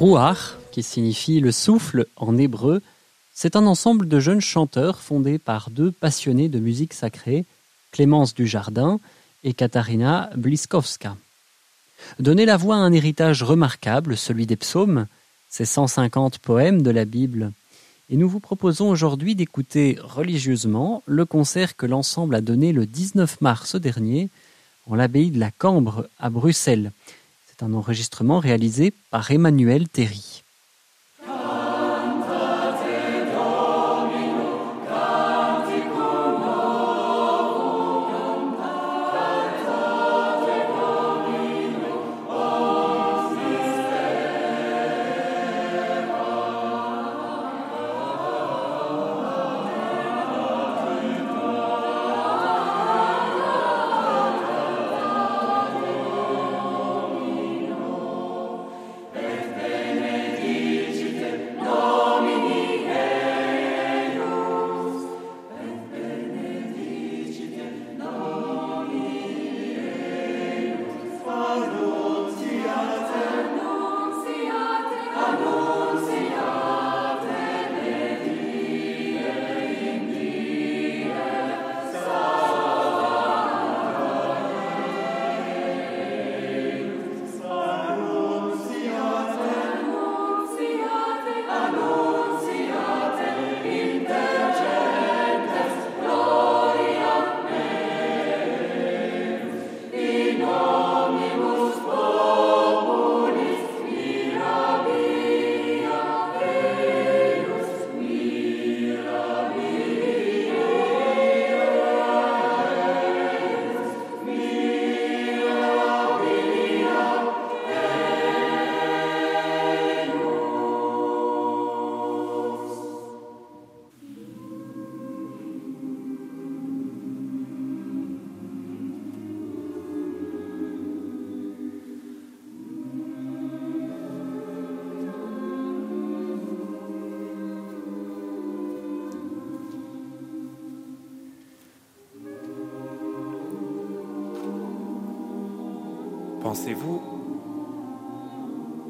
Rouar, qui signifie le souffle en hébreu, c'est un ensemble de jeunes chanteurs fondés par deux passionnés de musique sacrée, Clémence Dujardin et Katharina Bliskowska. Donner la voix à un héritage remarquable, celui des psaumes, ces 150 poèmes de la Bible. Et nous vous proposons aujourd'hui d'écouter religieusement le concert que l'ensemble a donné le 19 mars dernier en l'abbaye de la Cambre à Bruxelles un enregistrement réalisé par Emmanuel Terry.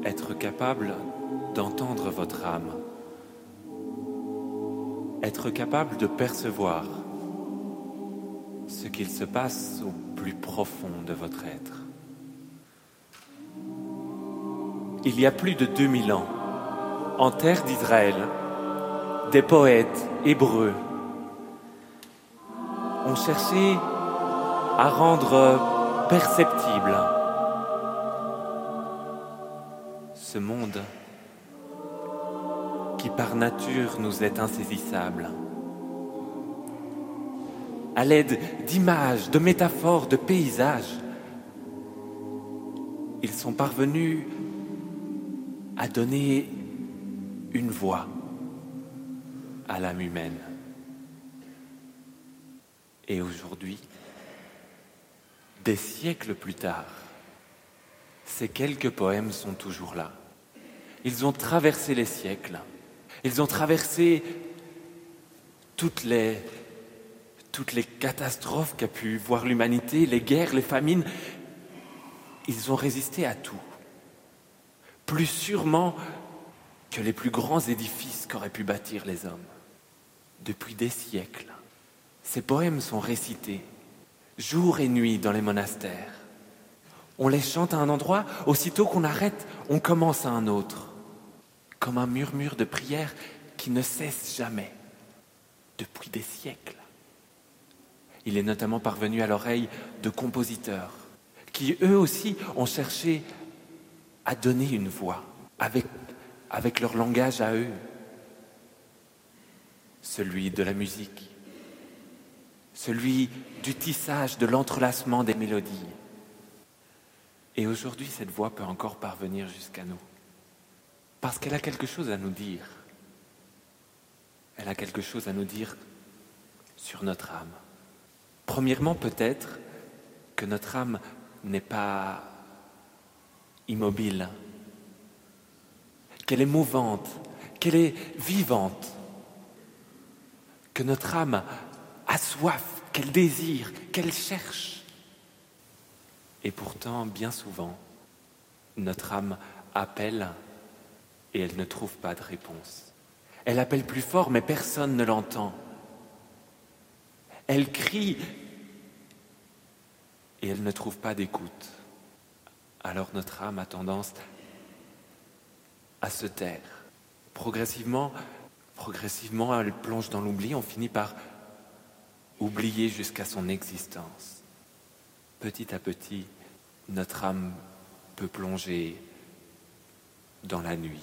Être capable d'entendre votre âme. Être capable de percevoir ce qu'il se passe au plus profond de votre être. Il y a plus de 2000 ans, en terre d'Israël, des poètes hébreux ont cherché à rendre perceptible ce monde qui par nature nous est insaisissable. À l'aide d'images, de métaphores, de paysages, ils sont parvenus à donner une voix à l'âme humaine. Et aujourd'hui, des siècles plus tard, ces quelques poèmes sont toujours là. Ils ont traversé les siècles. Ils ont traversé toutes les, toutes les catastrophes qu'a pu voir l'humanité, les guerres, les famines. Ils ont résisté à tout. Plus sûrement que les plus grands édifices qu'auraient pu bâtir les hommes. Depuis des siècles, ces poèmes sont récités jour et nuit dans les monastères. On les chante à un endroit, aussitôt qu'on arrête, on commence à un autre comme un murmure de prière qui ne cesse jamais, depuis des siècles. Il est notamment parvenu à l'oreille de compositeurs qui, eux aussi, ont cherché à donner une voix avec, avec leur langage à eux, celui de la musique, celui du tissage, de l'entrelacement des mélodies. Et aujourd'hui, cette voix peut encore parvenir jusqu'à nous. Parce qu'elle a quelque chose à nous dire. Elle a quelque chose à nous dire sur notre âme. Premièrement, peut-être que notre âme n'est pas immobile, qu'elle est mouvante, qu'elle est vivante, que notre âme a soif, qu'elle désire, qu'elle cherche. Et pourtant, bien souvent, notre âme appelle et elle ne trouve pas de réponse. Elle appelle plus fort, mais personne ne l'entend. Elle crie et elle ne trouve pas d'écoute. Alors notre âme a tendance à se taire. Progressivement, progressivement, elle plonge dans l'oubli, on finit par oublier jusqu'à son existence. Petit à petit, notre âme peut plonger dans la nuit.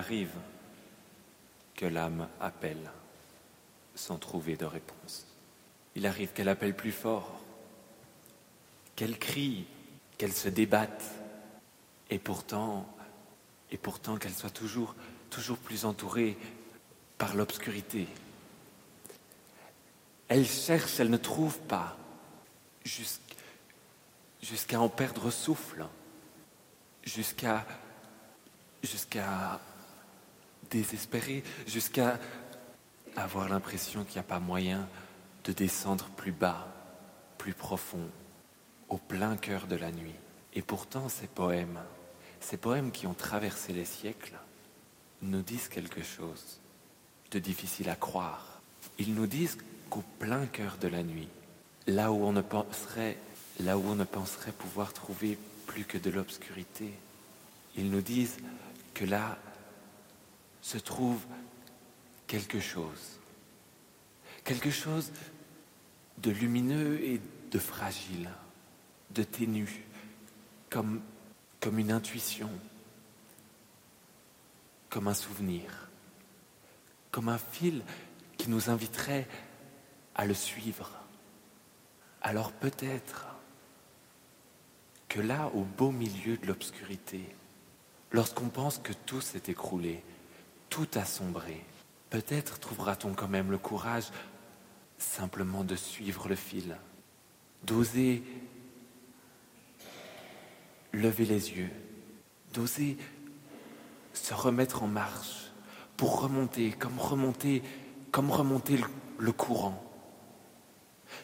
Arrive que l'âme appelle sans trouver de réponse. Il arrive qu'elle appelle plus fort, qu'elle crie, qu'elle se débatte, et pourtant, et pourtant qu'elle soit toujours, toujours plus entourée par l'obscurité. Elle cherche, elle ne trouve pas, jusqu'à en perdre souffle, jusqu'à jusqu'à désespérer, jusqu'à avoir l'impression qu'il n'y a pas moyen de descendre plus bas, plus profond, au plein cœur de la nuit. Et pourtant, ces poèmes, ces poèmes qui ont traversé les siècles, nous disent quelque chose de difficile à croire. Ils nous disent qu'au plein cœur de la nuit, là où on ne penserait, là où on ne penserait pouvoir trouver plus que de l'obscurité, ils nous disent que là se trouve quelque chose. Quelque chose de lumineux et de fragile, de ténu, comme, comme une intuition, comme un souvenir, comme un fil qui nous inviterait à le suivre. Alors peut-être que là, au beau milieu de l'obscurité, lorsqu'on pense que tout s'est écroulé, tout a sombré, peut-être trouvera-t-on quand même le courage simplement de suivre le fil, d'oser lever les yeux, d'oser se remettre en marche pour remonter, comme remonter, comme remonter le, le courant.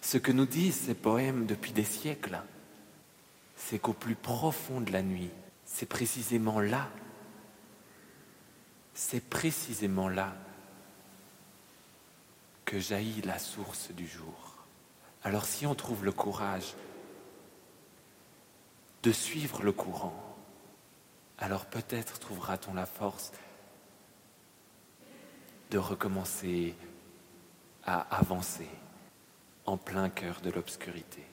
Ce que nous disent ces poèmes depuis des siècles, c'est qu'au plus profond de la nuit, c'est précisément là, c'est précisément là que jaillit la source du jour. Alors si on trouve le courage de suivre le courant, alors peut-être trouvera-t-on la force de recommencer à avancer en plein cœur de l'obscurité.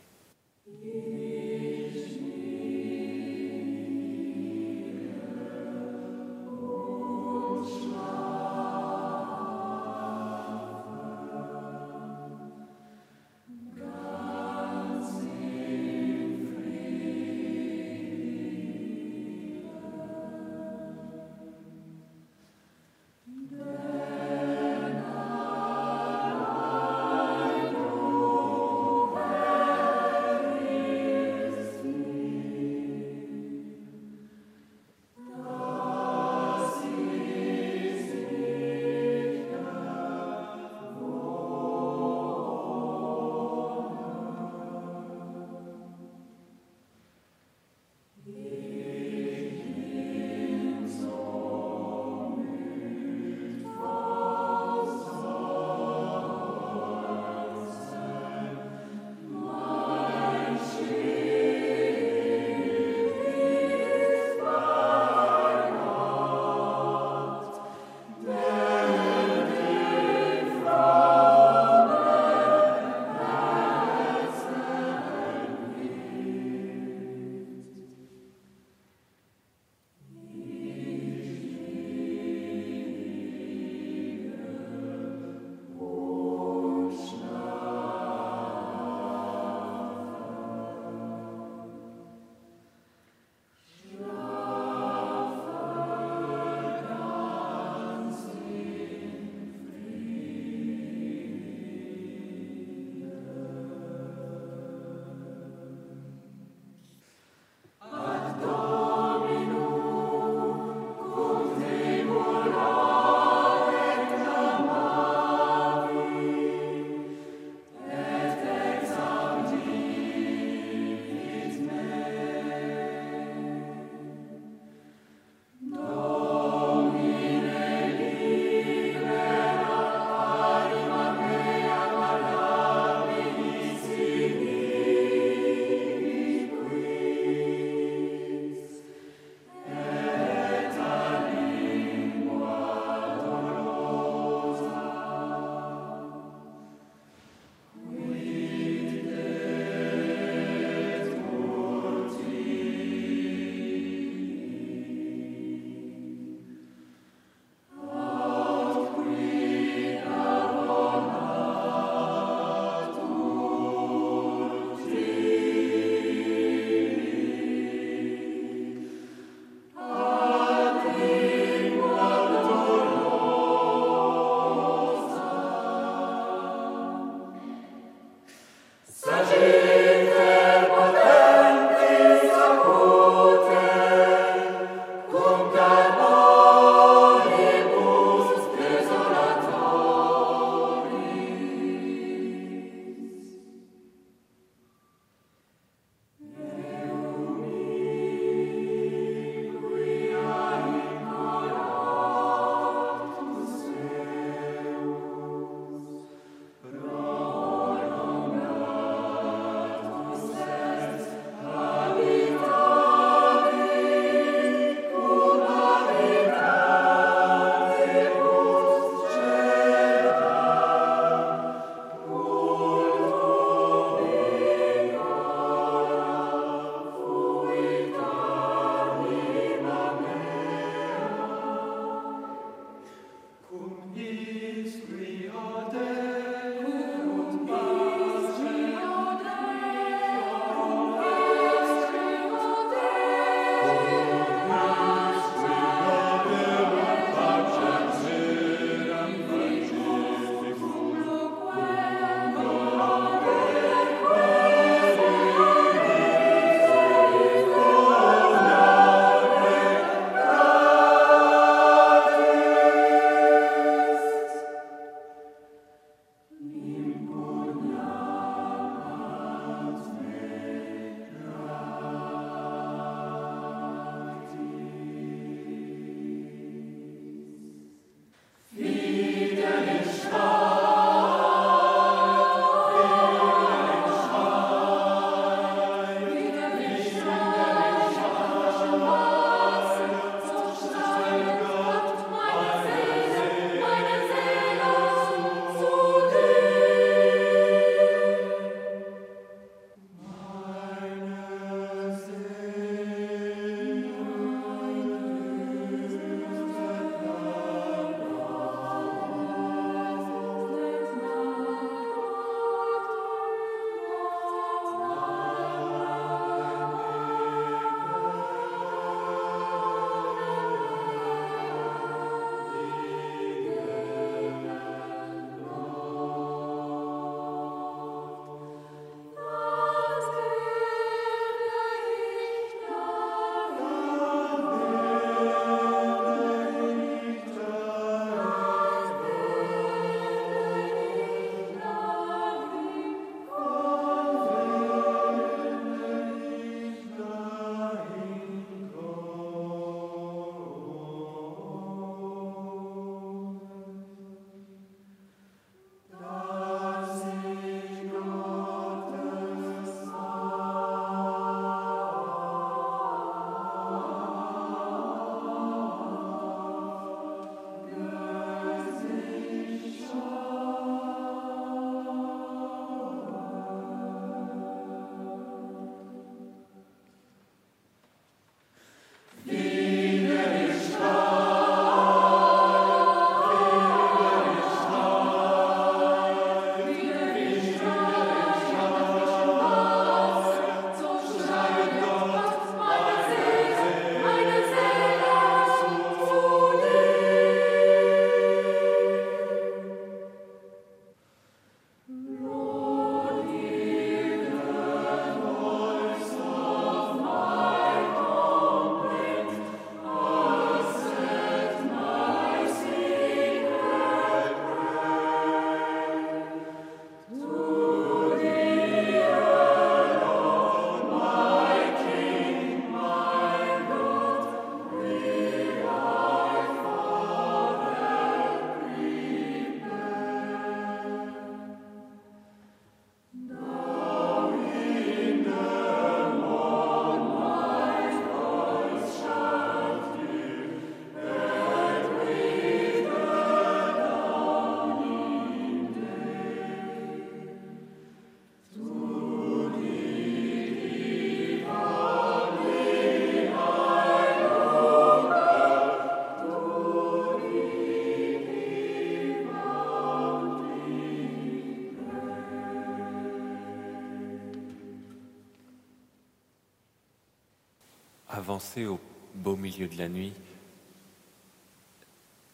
Avancer au beau milieu de la nuit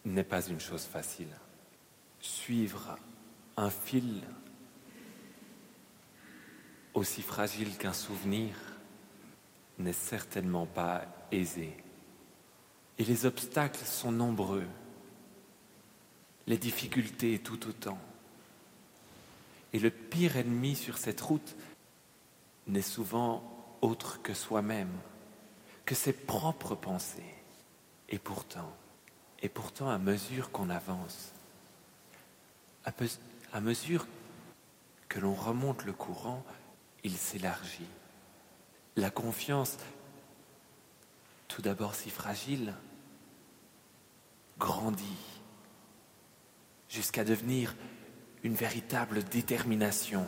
n'est pas une chose facile. Suivre un fil aussi fragile qu'un souvenir n'est certainement pas aisé. Et les obstacles sont nombreux, les difficultés tout autant. Et le pire ennemi sur cette route n'est souvent autre que soi-même, que ses propres pensées. Et pourtant, et pourtant, à mesure qu'on avance, à, mesure que l'on remonte le courant, il s'élargit. La confiance, tout d'abord si fragile, grandit jusqu'à devenir une véritable détermination.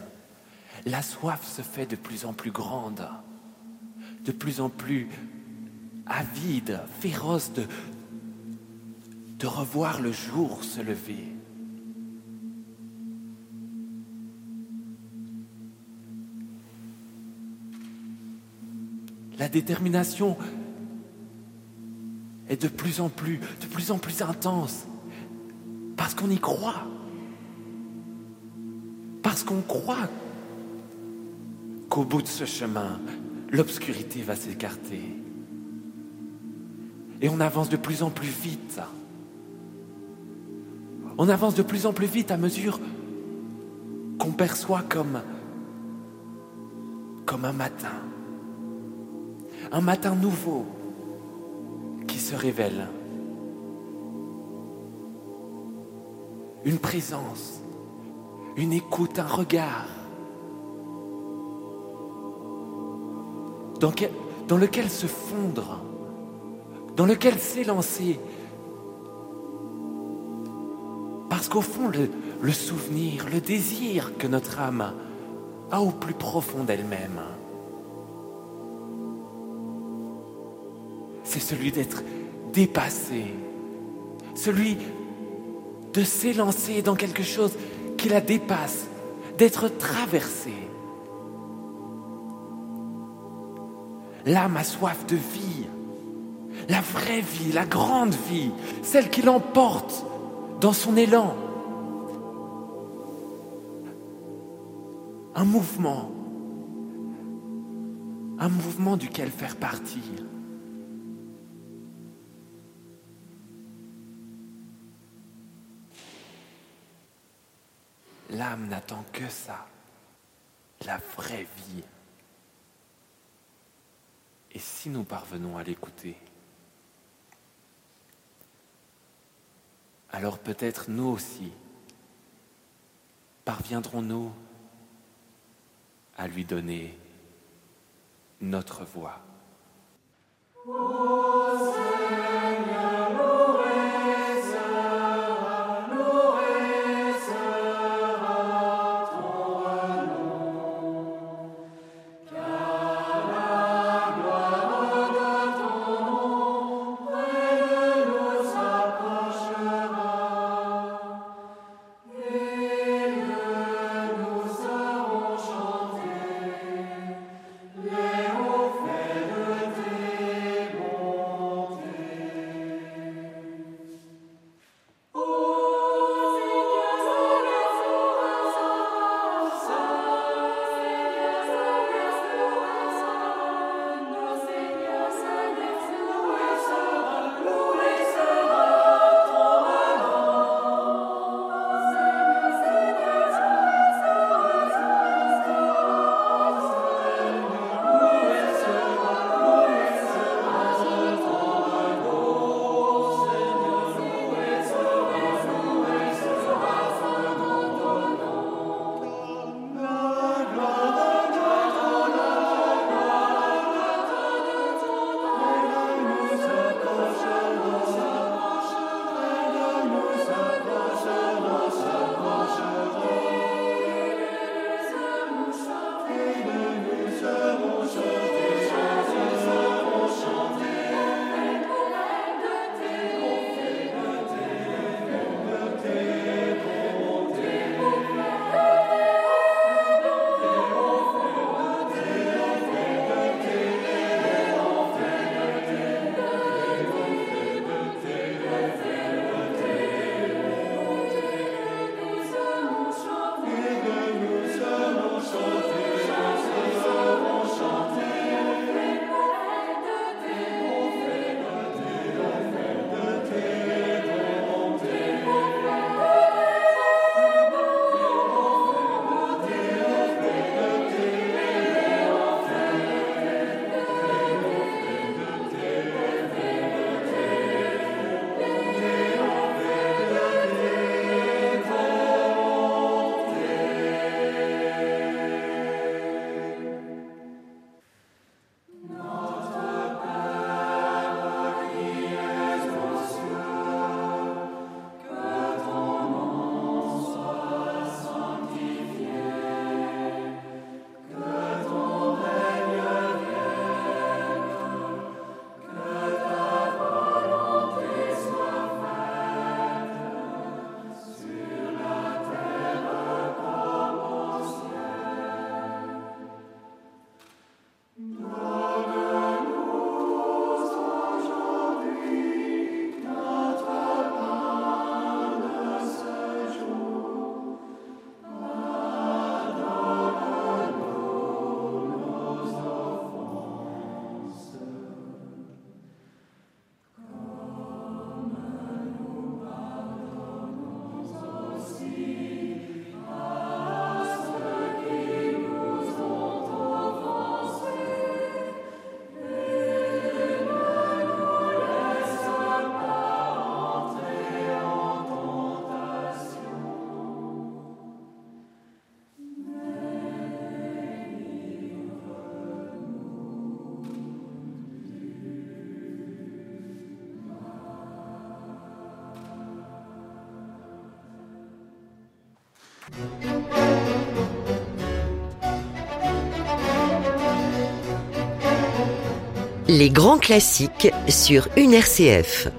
La soif se fait de plus en plus grande, de plus en plus avide, féroce de, revoir le jour se lever. La détermination est de plus en plus, de plus en plus intense, parce qu'on y croit, parce qu'on croit qu'au bout de ce chemin, l'obscurité va s'écarter. Et on avance de plus en plus vite. On avance de plus en plus vite à mesure qu'on perçoit comme, comme un matin. Un matin nouveau qui se révèle. Une présence, une écoute, un regard. Dans, dans lequel se fondre, dans lequel s'élancer Parce qu'au fond, le, souvenir, le désir que notre âme a au plus profond d'elle-même, c'est celui d'être dépassé, celui de s'élancer dans quelque chose qui la dépasse, d'être traversé. L'âme a soif de vie, la vraie vie, la grande vie, celle qui l'emporte dans son élan. Un mouvement, un mouvement duquel faire partie. L'âme n'attend que ça, la vraie vie. Et si nous parvenons à l'écouter, alors peut-être nous aussi parviendrons-nous à lui donner notre voix. Les grands classiques sur une RCF.